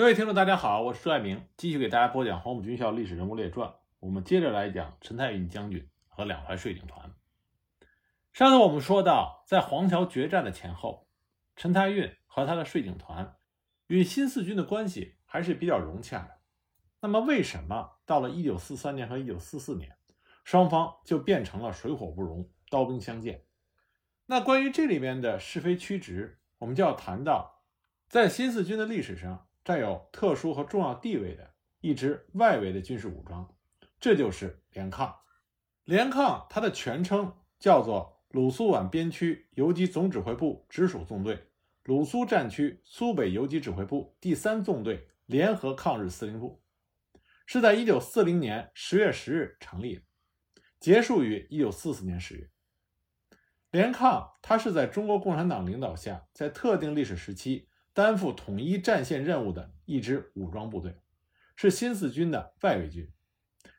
各位听众，大家好，我是朱爱明，继续给大家播讲黄埔军校历史人物列传。我们接着来讲陈太运将军和两淮税警团。上次我们说到，在黄桥决战的前后，陈太运和他的税警团与新四军的关系还是比较融洽的。那么，为什么到了1943年和1944年，双方就变成了水火不容、刀兵相见？那关于这里面的是非曲直，我们就要谈到，在新四军的历史上。占有特殊和重要地位的一支外围的军事武装，这就是联抗。联抗它的全称叫做鲁苏皖边区游击总指挥部直属纵队鲁苏战区苏北游击指挥部第三纵队联合抗日司令部，是在1940年10月10日成立的，结束于1944年10月。联抗它是在中国共产党领导下，在特定历史时期。担负统一战线任务的一支武装部队，是新四军的外围军。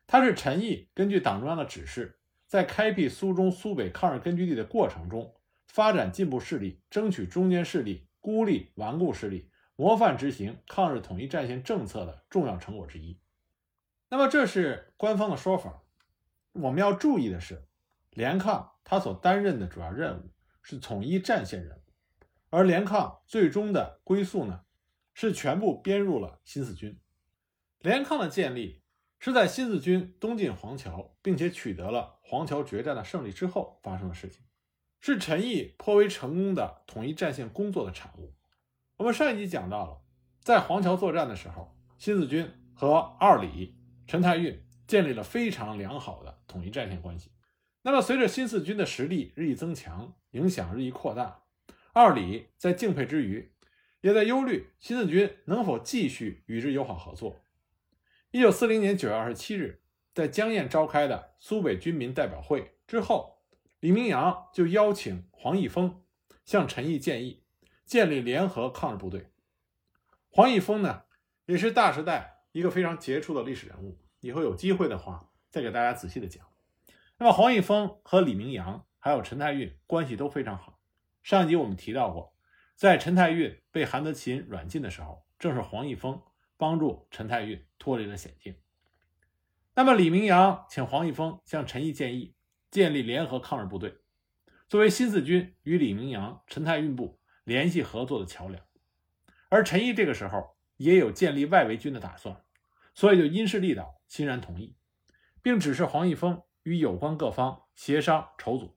他是陈毅根据党中央的指示，在开辟苏中、苏北抗日根据地的过程中，发展进步势力，争取中间势力，孤立顽固势力，模范执行抗日统一战线政策的重要成果之一。那么，这是官方的说法。我们要注意的是，联抗他所担任的主要任务是统一战线任务。而联抗最终的归宿呢，是全部编入了新四军。联抗的建立是在新四军东进黄桥，并且取得了黄桥决战的胜利之后发生的事情，是陈毅颇为成功的统一战线工作的产物。我们上一集讲到了，在黄桥作战的时候，新四军和二李、陈太运建立了非常良好的统一战线关系。那么，随着新四军的实力日益增强，影响日益扩大。二李在敬佩之余，也在忧虑新四军能否继续与之友好合作。一九四零年九月二十七日，在江堰召开的苏北军民代表会之后，李明阳就邀请黄毅峰向陈毅建议建立联合抗日部队。黄毅峰呢，也是大时代一个非常杰出的历史人物，以后有机会的话再给大家仔细的讲。那么黄毅峰和李明阳还有陈太运关系都非常好。上集我们提到过，在陈太运被韩德勤软禁的时候，正是黄毅峰帮助陈太运脱离了险境。那么李明阳请黄毅峰向陈毅建议建立联合抗日部队，作为新四军与李明阳、陈太运部联系合作的桥梁。而陈毅这个时候也有建立外围军的打算，所以就因势利导，欣然同意，并指示黄毅峰与有关各方协商筹组。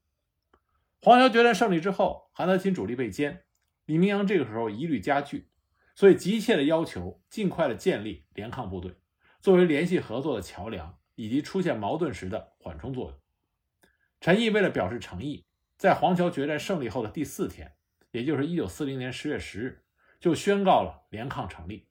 黄桥决战胜利之后，韩德勤主力被歼，李明阳这个时候疑虑加剧，所以急切的要求尽快的建立联抗部队，作为联系合作的桥梁，以及出现矛盾时的缓冲作用。陈毅为了表示诚意，在黄桥决战胜利后的第四天，也就是一九四零年十月十日，就宣告了联抗成立。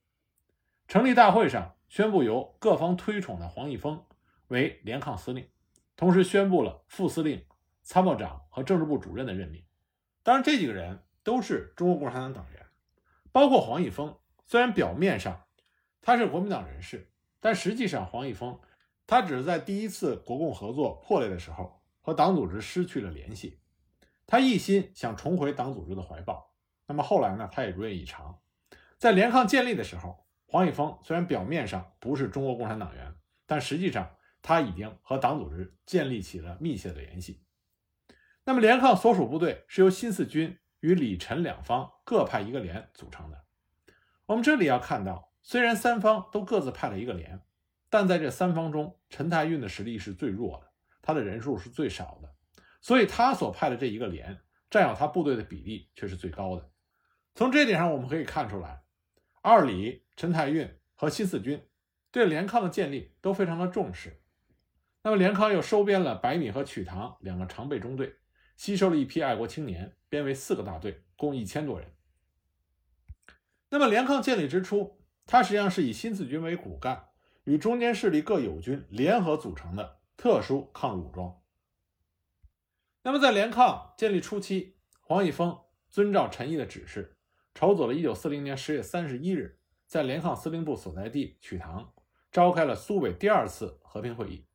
成立大会上宣布由各方推崇的黄逸峰为联抗司令，同时宣布了副司令。参谋长和政治部主任的任命，当然这几个人都是中国共产党党员，包括黄毅峰。虽然表面上他是国民党人士，但实际上黄毅峰他只是在第一次国共合作破裂的时候和党组织失去了联系，他一心想重回党组织的怀抱。那么后来呢，他也如愿以偿。在联抗建立的时候，黄毅峰虽然表面上不是中国共产党员，但实际上他已经和党组织建立起了密切的联系。那么，联抗所属部队是由新四军与李陈两方各派一个连组成的。我们这里要看到，虽然三方都各自派了一个连，但在这三方中，陈太运的实力是最弱的，他的人数是最少的，所以他所派的这一个连占有他部队的比例却是最高的。从这点上，我们可以看出来，二李、陈太运和新四军对联抗的建立都非常的重视。那么，联抗又收编了百米和曲塘两个常备中队。吸收了一批爱国青年，编为四个大队，共一千多人。那么联抗建立之初，它实际上是以新四军为骨干，与中间势力各友军联合组成的特殊抗日武装。那么在联抗建立初期，黄毅峰遵照陈毅的指示，筹组了1940年10月31日，在联抗司令部所在地曲塘召开了苏北第二次和平会议。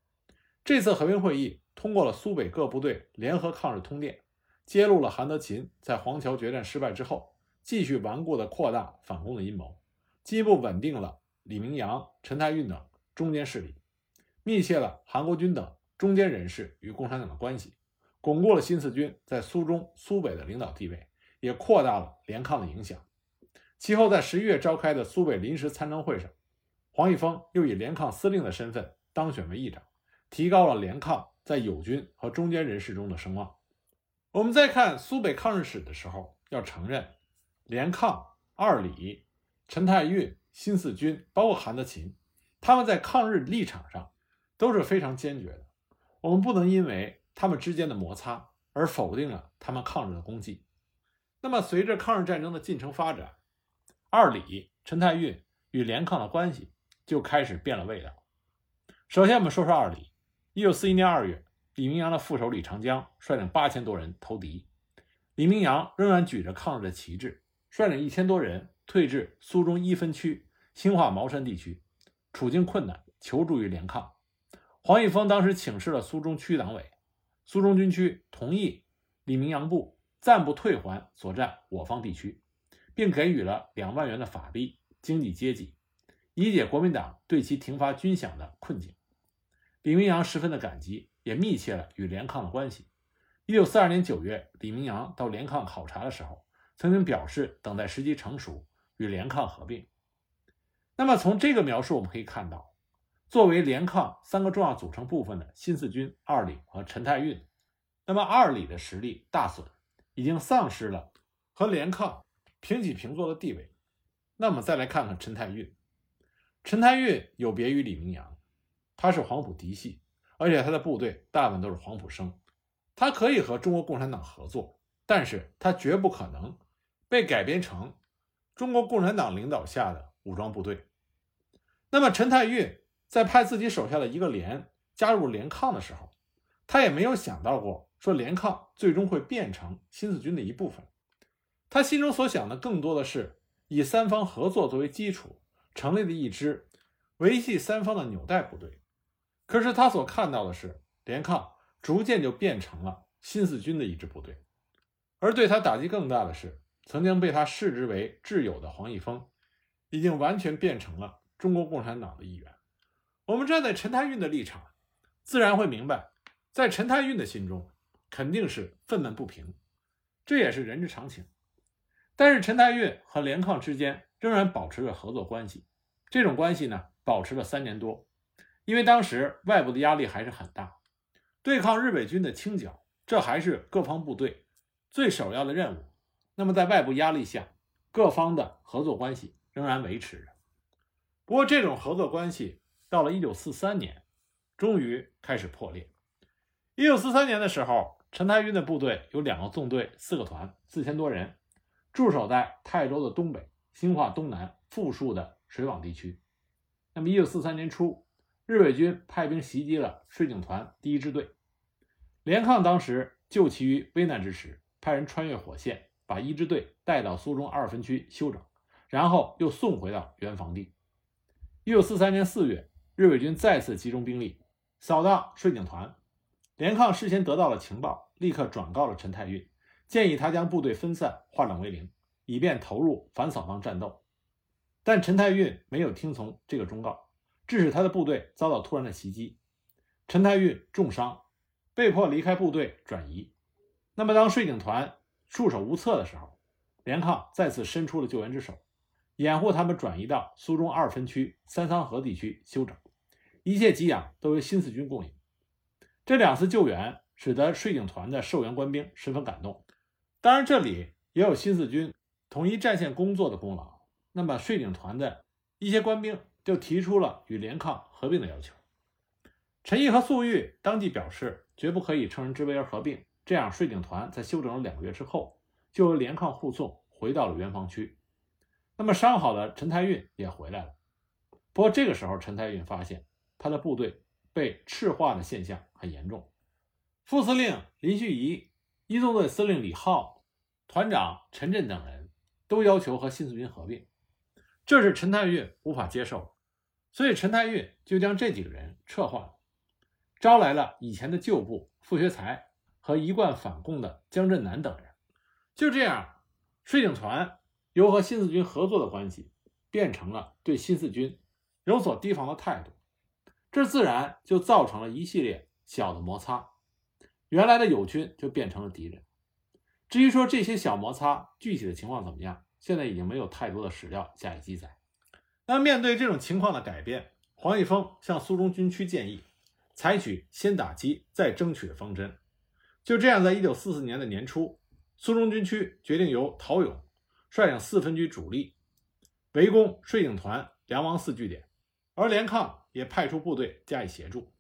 这次和平会议。通过了苏北各部队联合抗日通电，揭露了韩德勤在黄桥决战失败之后继续顽固的扩大反攻的阴谋，进一步稳定了李明阳、陈太运等中间势力，密切了韩国军等中间人士与共产党的关系，巩固了新四军在苏中、苏北的领导地位，也扩大了联抗的影响。其后，在十一月召开的苏北临时参政会上，黄毅峰又以联抗司令的身份当选为议长，提高了联抗在友军和中间人士中的声望。我们在看苏北抗日史的时候，要承认，联抗、二李、陈太运、新四军，包括韩德勤，他们在抗日立场上都是非常坚决的。我们不能因为他们之间的摩擦而否定了他们抗日的功绩。那么，随着抗日战争的进程发展，二李、陈太运与联抗的关系就开始变了味道。首先，我们说说二李。一九四一年二月，李明阳的副手李长江率领八千多人投敌，李明阳仍然举着抗日的旗帜，率领一千多人退至苏中一分区兴化茅山地区，处境困难，求助于联抗。黄毅峰当时请示了苏中区党委，苏中军区同意李明阳部暂不退还所占我方地区。并给予了两万元的法币、经济接济，以解国民党对其停发军饷的困境。李明阳十分的感激，也密切了与联抗的关系。一九四二年九月，李明阳到联抗考察的时候，曾经表示等待时机成熟与联抗合并。那么从这个描述我们可以看到，作为联抗三个重要组成部分的新四军二李和陈太运，那么二李的实力大损，已经丧失了和联抗。平起平坐的地位。那么再来看看陈太运。陈太运有别于李明阳，他是黄埔嫡系，而且他的部队大部分都是黄埔生。他可以和中国共产党合作，但是他绝不可能被改编成中国共产党领导下的武装部队。那么陈太运在派自己手下的一个连加入联抗的时候，他也没有想到过说联抗最终会变成新四军的一部分。他心中所想的更多的是以三方合作作为基础成立的一支维系三方的纽带部队，可是他所看到的是联抗逐渐就变成了新四军的一支部队，而对他打击更大的是，曾经被他视之为挚友的黄毅峰，已经完全变成了中国共产党的一员。我们站在陈太运的立场，自然会明白，在陈太运的心中肯定是愤懑不平，这也是人之常情。但是陈太运和联抗之间仍然保持着合作关系，这种关系呢保持了三年多，因为当时外部的压力还是很大，对抗日伪军的清剿，这还是各方部队最首要的任务。那么在外部压力下，各方的合作关系仍然维持着。不过这种合作关系到了1943年，终于开始破裂。1943年的时候，陈太运的部队有两个纵队、四个团，四千多人。驻守在泰州的东北、兴化东南富庶的水网地区。那么，一九四三年初，日伪军派兵袭击了税警团第一支队。联抗当时救其于危难之时，派人穿越火线，把一支队带到苏中二分区休整，然后又送回到原防地。一九四三年四月，日伪军再次集中兵力扫荡税警团。联抗事先得到了情报，立刻转告了陈太运。建议他将部队分散，化整为零，以便投入反扫荡战斗。但陈太运没有听从这个忠告，致使他的部队遭到突然的袭击。陈太运重伤，被迫离开部队转移。那么，当税警团束手无策的时候，联抗再次伸出了救援之手，掩护他们转移到苏中二分区三桑河地区休整，一切给养都由新四军供应。这两次救援使得税警团的受援官兵十分感动。当然，这里也有新四军统一战线工作的功劳。那么，税警团的一些官兵就提出了与联抗合并的要求。陈毅和粟裕当即表示，绝不可以乘人之危而合并。这样，税警团在休整了两个月之后，就由联抗护送回到了原防区。那么，伤好的陈太运也回来了。不过，这个时候，陈太运发现他的部队被赤化的现象很严重。副司令林旭仪。一纵队司令李浩、团长陈震等人都要求和新四军合并，这是陈太运无法接受，所以陈太运就将这几个人撤换了，招来了以前的旧部傅学才和一贯反共的江振南等人。就这样，税警团由和新四军合作的关系变成了对新四军有所提防的态度，这自然就造成了一系列小的摩擦，原来的友军就变成了敌人。至于说这些小摩擦具体的情况怎么样，现在已经没有太多的史料加以记载。那面对这种情况的改变，黄玉峰向苏中军区建议采取先打击再争取的方针。就这样，在一九四四年的年初，苏中军区决定由陶勇率领四分局主力围攻税警团梁王寺据点，而连抗也派出部队加以协助，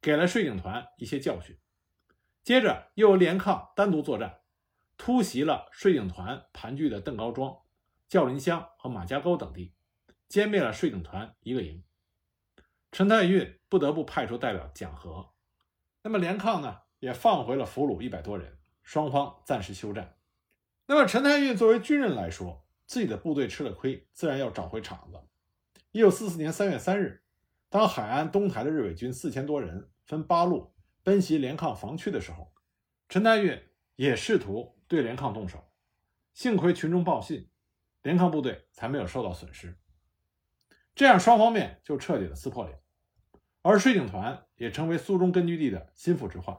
给了税警团一些教训。接着，又由连抗单独作战，突袭了税警团盘踞的邓高庄、教林乡和马家沟等地，歼灭了税警团一个营。陈太运不得不派出代表讲和。那么连抗呢，也放回了俘虏一百多人，双方暂时休战。那么陈太运作为军人来说，自己的部队吃了亏，自然要找回场子。一九四四年三月三日，当海岸东台的日伪军四千多人分八路奔袭连抗防区的时候，陈太运也试图对联抗动手。幸亏群众报信，联抗部队才没有受到损失。这样双方面就彻底的撕破脸，而税警团也成为苏中根据地的心腹之患。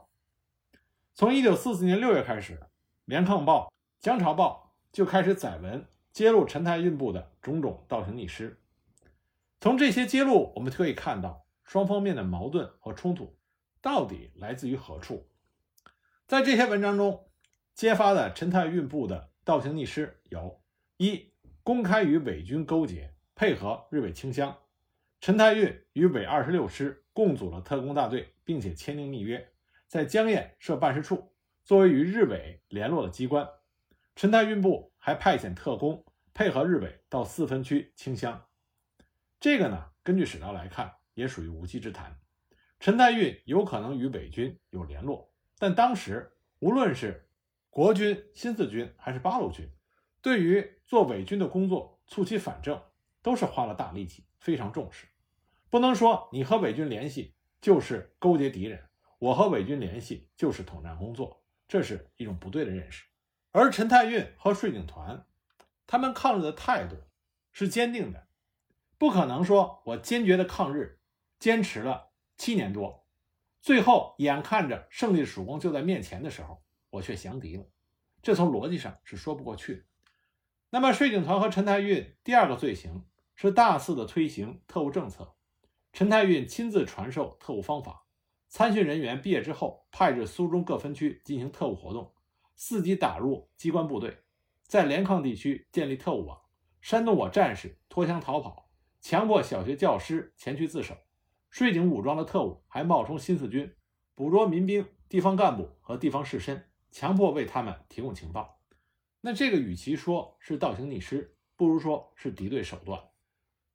从一九四四年六月开始，《联抗报》《江潮报》就开始载文揭露陈太运部的种种倒行逆施。从这些揭露，我们可以看到双方面的矛盾和冲突到底来自于何处。在这些文章中揭发的陈太运部的倒行逆施有：一、公开与伪军勾结。配合日伪清乡，陈太运与伪二十六师共组了特工大队，并且签订密约，在江堰设办事处，作为与日伪联络的机关。陈太运部还派遣特工配合日伪到四分区清乡。这个呢，根据史料来看，也属于无稽之谈。陈太运有可能与伪军有联络，但当时无论是国军、新四军还是八路军，对于做伪军的工作促其反正。都是花了大力气，非常重视，不能说你和伪军联系就是勾结敌人，我和伪军联系就是统战工作，这是一种不对的认识。而陈太运和税警团，他们抗日的态度是坚定的，不可能说我坚决的抗日，坚持了七年多，最后眼看着胜利曙光就在面前的时候，我却降敌了，这从逻辑上是说不过去的。那么税警团和陈太运第二个罪行。是大肆的推行特务政策，陈太运亲自传授特务方法，参训人员毕业之后派至苏中各分区进行特务活动，伺机打入机关部队，在连抗地区建立特务网，煽动我战士脱枪逃跑，强迫小学教师前去自首。税警武装的特务还冒充新四军，捕捉民兵、地方干部和地方士绅，强迫为他们提供情报。那这个与其说是倒行逆施，不如说是敌对手段。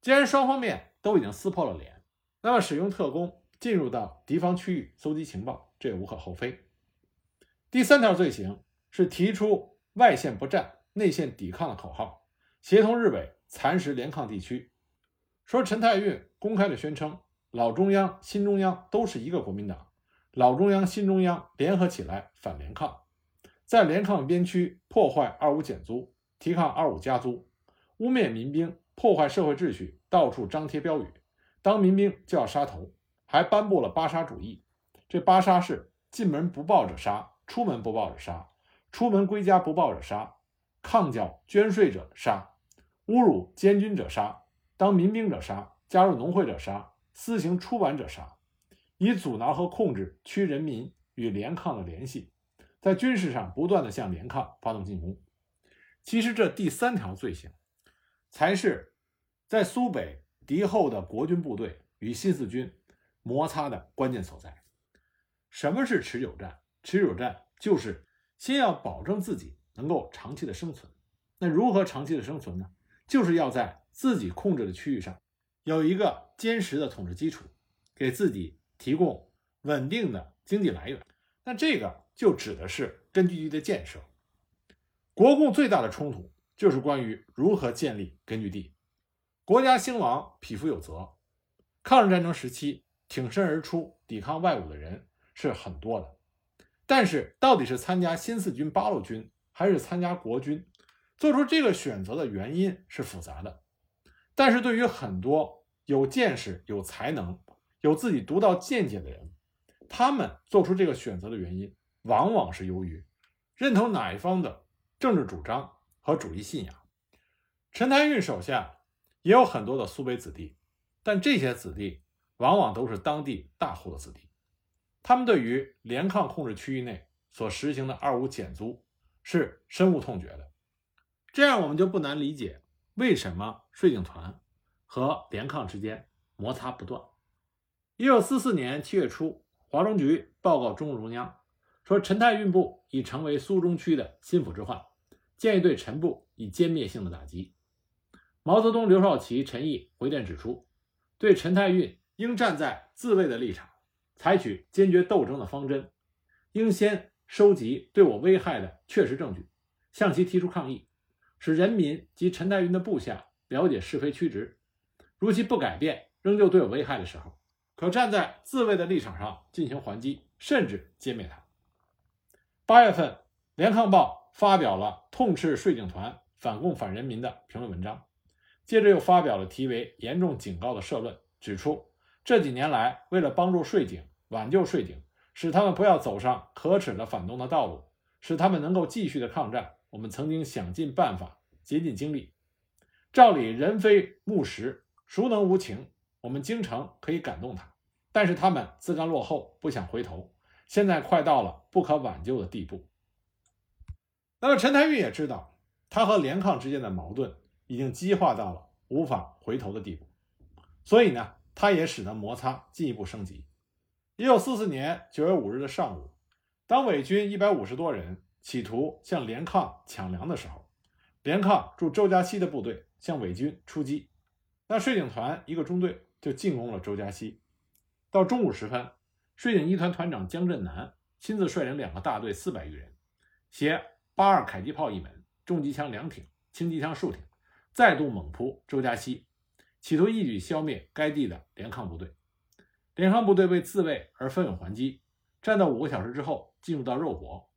既然双方面都已经撕破了脸，那么使用特工进入到敌方区域搜集情报，这也无可厚非。第三条罪行是提出“外线不战，内线抵抗”的口号，协同日伪蚕食联抗地区。说陈太运公开的宣称，老中央、新中央都是一个国民党，老中央、新中央联合起来反联抗，在联抗边区破坏二五减租，提抗二五加租，污蔑民兵。破坏社会秩序，到处张贴标语，当民兵就要杀头，还颁布了八杀主义。这八杀是：进门不报者杀，出门不报者杀，出门归家不报者杀，抗缴捐税者杀，侮辱监军者杀，当民兵者杀，加入农会者杀，私行出版者杀，以阻挠和控制区人民与联抗的联系，在军事上不断的向联抗发动进攻。其实这第三条罪行。才是在苏北敌后的国军部队与新四军摩擦的关键所在。什么是持久战？持久战就是先要保证自己能够长期的生存。那如何长期的生存呢？就是要在自己控制的区域上有一个坚实的统治基础，给自己提供稳定的经济来源。那这个就指的是根据地的建设。国共最大的冲突。就是关于如何建立根据地。国家兴亡，匹夫有责。抗日战争时期，挺身而出抵抗外侮的人是很多的，但是到底是参加新四军、八路军，还是参加国军，做出这个选择的原因是复杂的。但是对于很多有见识、有才能、有自己独到见解的人，他们做出这个选择的原因，往往是由于认同哪一方的政治主张和主义信仰。陈太运手下也有很多的苏北子弟，但这些子弟往往都是当地大户的子弟，他们对于联抗控制区域内所实行的二五减租是深恶痛绝的。这样我们就不难理解为什么税警团和联抗之间摩擦不断。一九四四年七月初，华中局报告中共中央说，陈太运部已成为苏中区的心腹之患，建议对陈部以歼灭性的打击。毛泽东、刘少奇、陈毅回电指出，对陈太运应站在自卫的立场，采取坚决斗争的方针，应先收集对我危害的确实证据，向其提出抗议，使人民及陈太运的部下了解是非曲直。如其不改变，仍旧对我危害的时候，可站在自卫的立场上进行还击，甚至歼灭他。八月份，《联抗报》发表了痛斥税警团反共反人民的评论文章。接着又发表了题为“严重警告”的社论，指出这几年来，为了帮助税警、挽救税警，使他们不要走上可耻的反动的道路，使他们能够继续的抗战，我们曾经想尽办法，竭尽精力。照理人非木石，孰能无情？我们京城可以感动他，但是他们自甘落后，不想回头，现在快到了不可挽救的地步。那么陈太玉也知道，他和联抗之间的矛盾。已经激化到了无法回头的地步，所以呢，他也使得摩擦进一步升级。一九四四年九月五日的上午，当伪军一百五十多人企图向联抗抢粮的时候，联抗驻周家溪的部队向伪军出击，那税警团一个中队就进攻了周家溪。到中午时分，税警一团团长江振南亲自率领两个大队四百余人，携八二迫击炮一门、重机枪两挺、轻机枪数挺。再度猛扑周家溪，企图一举消灭该地的联抗部队。联抗部队为自卫而奋勇还击，战斗五个小时之后，进入到肉搏，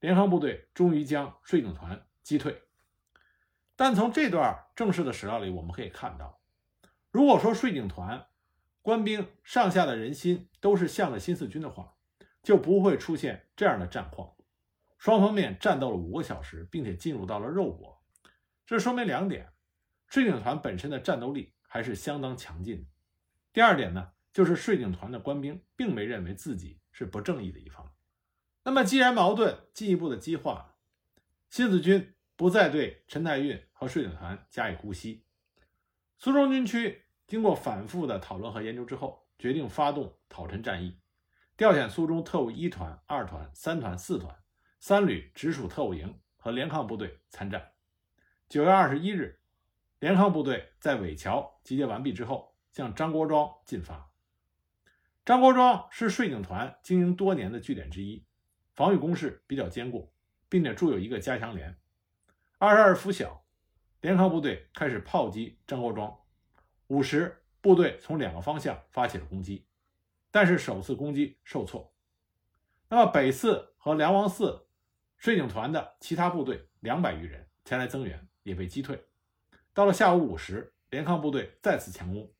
联抗部队终于将税警团击退。但从这段正式的史料里，我们可以看到，如果说税警团官兵上下的人心都是向着新四军的话，就不会出现这样的战况。双方面战斗了五个小时，并且进入到了肉搏，这说明两点。税警团本身的战斗力还是相当强劲的。第二点呢，就是税警团的官兵并没认为自己是不正义的一方。那么，既然矛盾进一步的激化，新四军不再对陈太运和税警团加以姑息，苏中军区经过反复的讨论和研究之后，决定发动讨陈战役，调遣苏中特务一团、二团、三团、四团、三旅直属特务营和联抗部队参战。九月二十一日。联抗部队在尾桥集结完毕之后，向张国庄进发。张国庄是税警团经营多年的据点之一，防御工事比较坚固，并且筑有一个加强连。二十二拂晓，联抗部队开始炮击张国庄。五时，部队从两个方向发起了攻击，但是首次攻击受挫。那么北四和梁王寺税警团的其他部队两百余人前来增援，也被击退。到了下午五时，联抗部队再次强攻，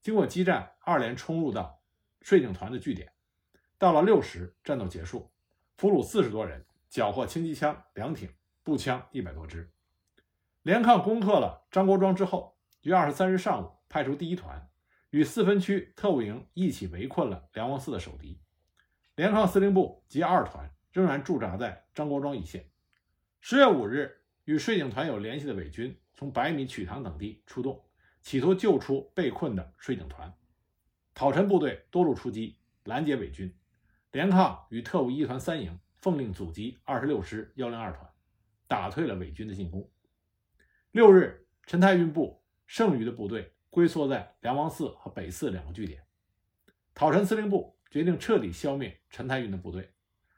经过激战，二连冲入到税警团的据点。到了六时，战斗结束，俘虏四十多人，缴获轻机枪两挺、步枪一百多支。联抗攻克了张国庄之后，于二十三日上午派出第一团与四分区特务营一起围困了梁王寺的守敌。联抗司令部及二团仍然驻扎在张国庄一线。十月五日，与税警团有联系的伪军。从百米曲塘等地出动，企图救出被困的税警团。讨陈部队多路出击，拦截伪军。联抗与特务一团三营奉令阻击二十六师幺零二团，打退了伪军的进攻。六日，陈太运部剩余的部队龟缩在梁王寺和北寺两个据点。讨陈司令部决定彻底消灭陈太运的部队，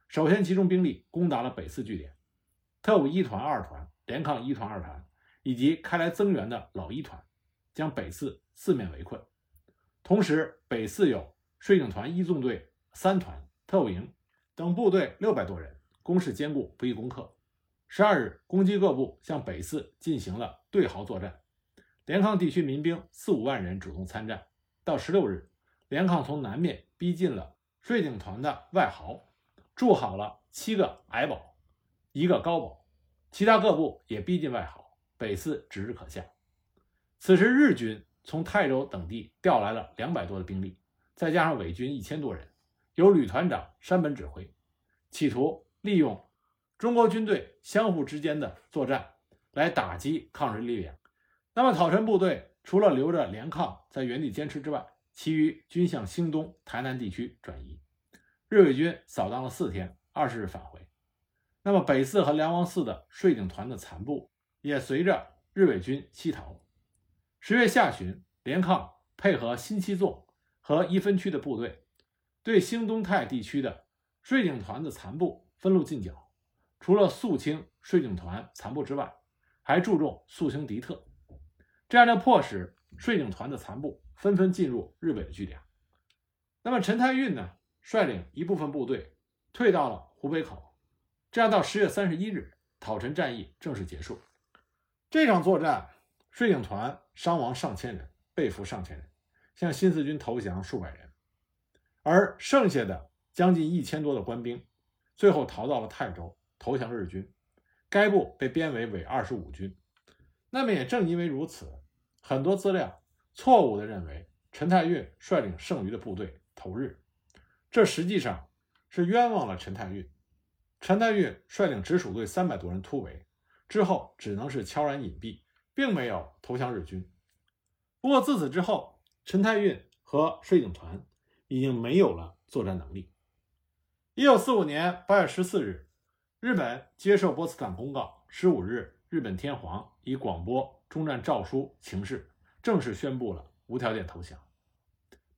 首先集中兵力攻打了北寺据点。特务一团、二团、联抗一团、二团。以及开来增援的老一团，将北寺四面围困。同时，北寺有税警团一纵队、三团、特务营等部队六百多人，攻势坚固，不易攻克。十二日，攻击各部向北寺进行了对壕作战。联抗地区民兵四五万人主动参战。到十六日，联抗从南面逼近了税警团的外壕，筑好了七个矮堡，一个高堡，其他各部也逼近外壕，北四指日可下。此时，日军从泰州等地调来了两百多的兵力，再加上伪军一千多人，由旅团长山本指挥，企图利用中国军队相互之间的作战来打击抗日力量。那么，讨陈部队。除了留着连抗在原地坚持之外，其余均向兴东、台南地区转移。日伪军扫荡了四天，二十日返回。那么北四和梁王寺的税警团的残部也随着日伪军西逃。十月下旬，连抗配合新七纵和一分区的部队，对兴东泰地区的税警团的残部分路进剿。除了肃清税警团残部之外，还注重肃清敌特。这样就迫使税警团的残部纷纷进入日伪的据点。那么陈太运呢，率领一部分部队退到了湖北口。这样到十月三十一日，讨陈战役正式结束。这场作战，税警团伤亡上千人，被俘上千人，向新四军投降数百人，而剩下的将近一千多的官兵，最后逃到了泰州投降日军。该部被编为伪二十五军。那么也正因为如此，很多资料错误地认为陈太运率领剩余的部队投日，这实际上是冤枉了陈太运。陈太运率领直属队三百多人突围之后，只能是悄然隐蔽，并没有投降日军。不过自此之后，陈太运和水警团已经没有了作战能力。一九四五年八月十四日，日本接受波茨坦公告，十五日。日本天皇以广播中战诏书形式正式宣布了无条件投降。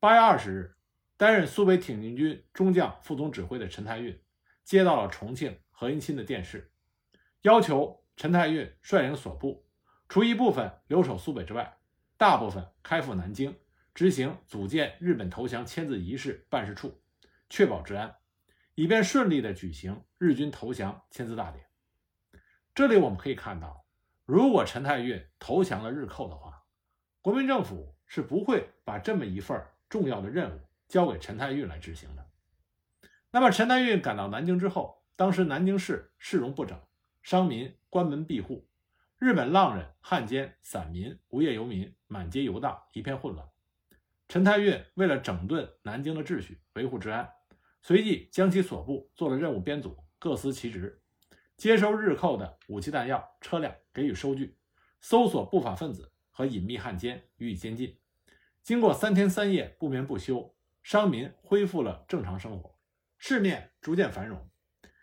八月二十日，担任苏北挺进军中将副总指挥的陈太运接到了重庆何应钦的电示，要求陈太运率领所部，除一部分留守苏北之外，大部分开赴南京，执行组建日本投降签字仪式办事处，确保治安，以便顺利地举行日军投降签字大典。这里我们可以看到，如果陈太运投降了日寇的话，国民政府是不会把这么一份重要的任务交给陈太运来执行的。那么，陈太运赶到南京之后，当时南京市市容不整，商民关门闭户，日本浪人、汉奸、散民、无业游民满街游荡，一片混乱。陈太运为了整顿南京的秩序，维护治安，随即将其所部做了任务编组，各司其职。接收日寇的武器弹药、车辆，给予收据；搜索不法分子和隐秘汉奸，予以监禁。经过三天三夜不眠不休，商民恢复了正常生活，市面逐渐繁荣。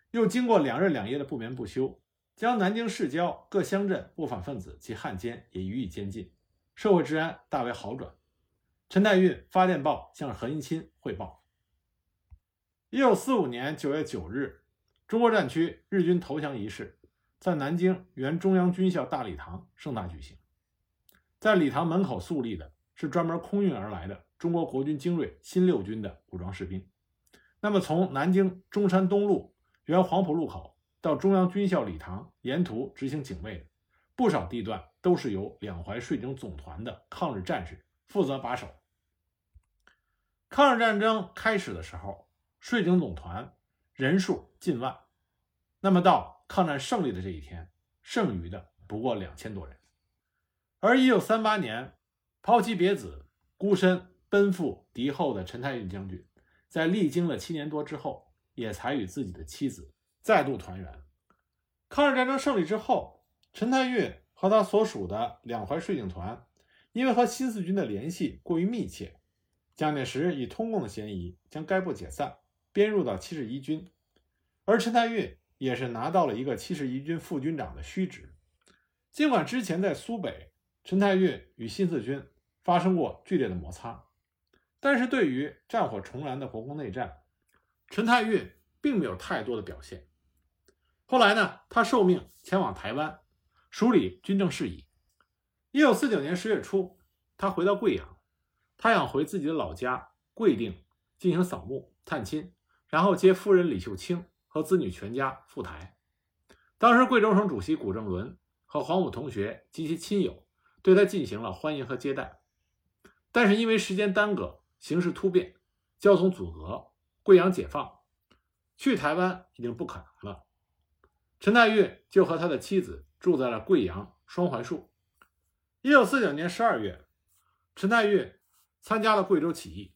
又经过两日两夜的不眠不休，将南京市郊各乡镇不法分子及汉奸也予以监禁，社会治安大为好转。陈太运发电报向何应钦汇报。一九四五年九月九日。中国战区日军投降仪式在南京原中央军校大礼堂盛大举行，在礼堂门口肃立的是专门空运而来的中国国军精锐新六军的武装士兵。那么，从南京中山东路原黄埔路口到中央军校礼堂，沿途执行警卫的不少地段都是由两淮税警总团的抗日战士负责把守。抗日战争开始的时候，税警总团。人数近万，那么到抗战胜利的这一天，剩余的不过两千多人。而一九三八年抛妻别子、孤身奔赴敌后的陈太运将军，在历经了七年多之后，也才与自己的妻子再度团圆。抗日战争胜利之后，陈太运和他所属的两淮税警团，因为和新四军的联系过于密切，蒋介石以通共的嫌疑将该部解散。编入到七十一军，而陈太运也是拿到了一个七十一军副军长的虚职。尽管之前在苏北，陈太运与新四军发生过剧烈的摩擦，但是对于战火重燃的国共内战，陈太运并没有太多的表现。后来呢，他受命前往台湾，梳理军政事宜。一九四九年十月初，他回到贵阳，他想回自己的老家贵定进行扫墓探亲。然后接夫人李秀清和子女全家赴台。当时贵州省主席古正伦和黄埔同学及其亲友对他进行了欢迎和接待。但是因为时间耽搁，形势突变，交通阻隔，贵阳解放，去台湾已经不可能了。陈太运就和他的妻子住在了贵阳双槐树。一九四九年十二月，陈太运参加了贵州起义。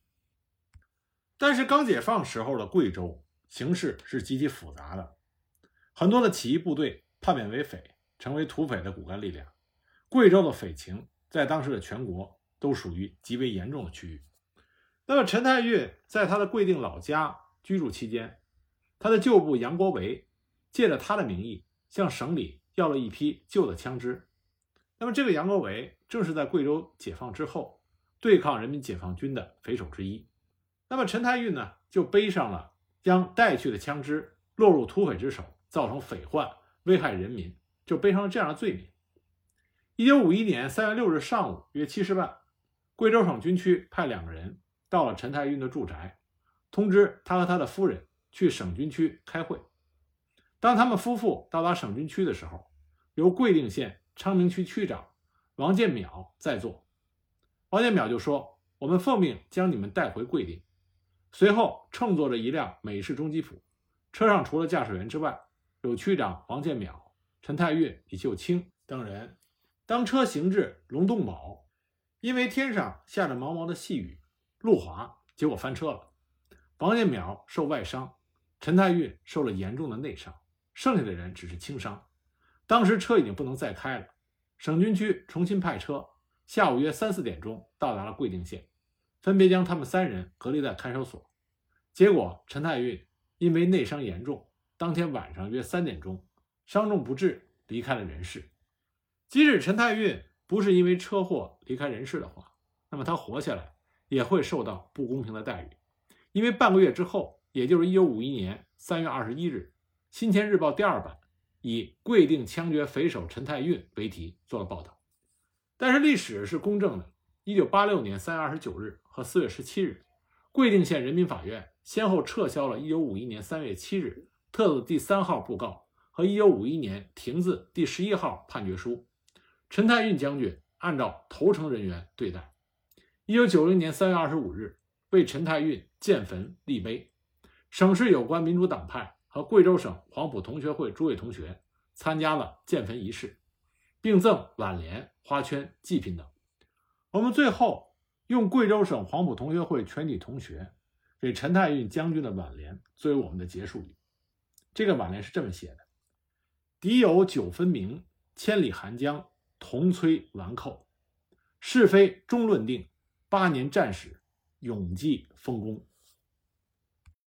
但是刚解放时候的贵州形势是极其复杂的，很多的起义部队叛变为匪，成为土匪的骨干力量。贵州的匪情在当时的全国都属于极为严重的区域。那么陈太运在他的贵定老家居住期间，他的旧部杨国维借着他的名义向省里要了一批旧的枪支。那么这个杨国维正是在贵州解放之后对抗人民解放军的匪首之一。那么陈太运呢，就背上了将带去的枪支落入土匪之手，造成匪患，危害人民，就背上了这样的罪名。一九五一年三月六日上午约七时半，贵州省军区派两个人到了陈太运的住宅，通知他和他的夫人去省军区开会。当他们夫妇到达省军区的时候，由贵定县昌明区区长王建淼在座。王建淼就说：“我们奉命将你们带回贵定。”随后，乘坐着一辆美式中吉普，车上除了驾驶员之外，有区长王建淼、陈太运、李秀清等人。当车行至龙洞堡，因为天上下着毛毛的细雨，路滑，结果翻车了。王建淼受外伤，陈太运受了严重的内伤，剩下的人只是轻伤。当时车已经不能再开了，省军区重新派车，下午约三四点钟到达了贵定县。分别将他们三人隔离在看守所，结果陈太运因为内伤严重，当天晚上约三点钟伤重不治，离开了人世。即使陈太运不是因为车祸离开人世的话，那么他活下来也会受到不公平的待遇，因为半个月之后，也就是一九五一年三月二十一日，《新钱日报》第二版以“跪定枪决匪首陈太运”为题做了报道。但是历史是公正的，一九八六年三月二十九日。和四月十七日，贵定县人民法院先后撤销了1951年3月7日特字第三号布告和1951年停字第十一号判决书。陈太运将军按照投诚人员对待。1990年3月25日，为陈太运建坟立碑。省市有关民主党派和贵州省黄埔同学会诸位同学参加了建坟仪式，并赠挽联、花圈、祭品等。我们最后。用贵州省黄埔同学会全体同学给陈太运将军的挽联作为我们的结束语。这个挽联是这么写的：“敌友九分明，千里寒江同摧顽寇，是非终论定，八年战史永记丰功。”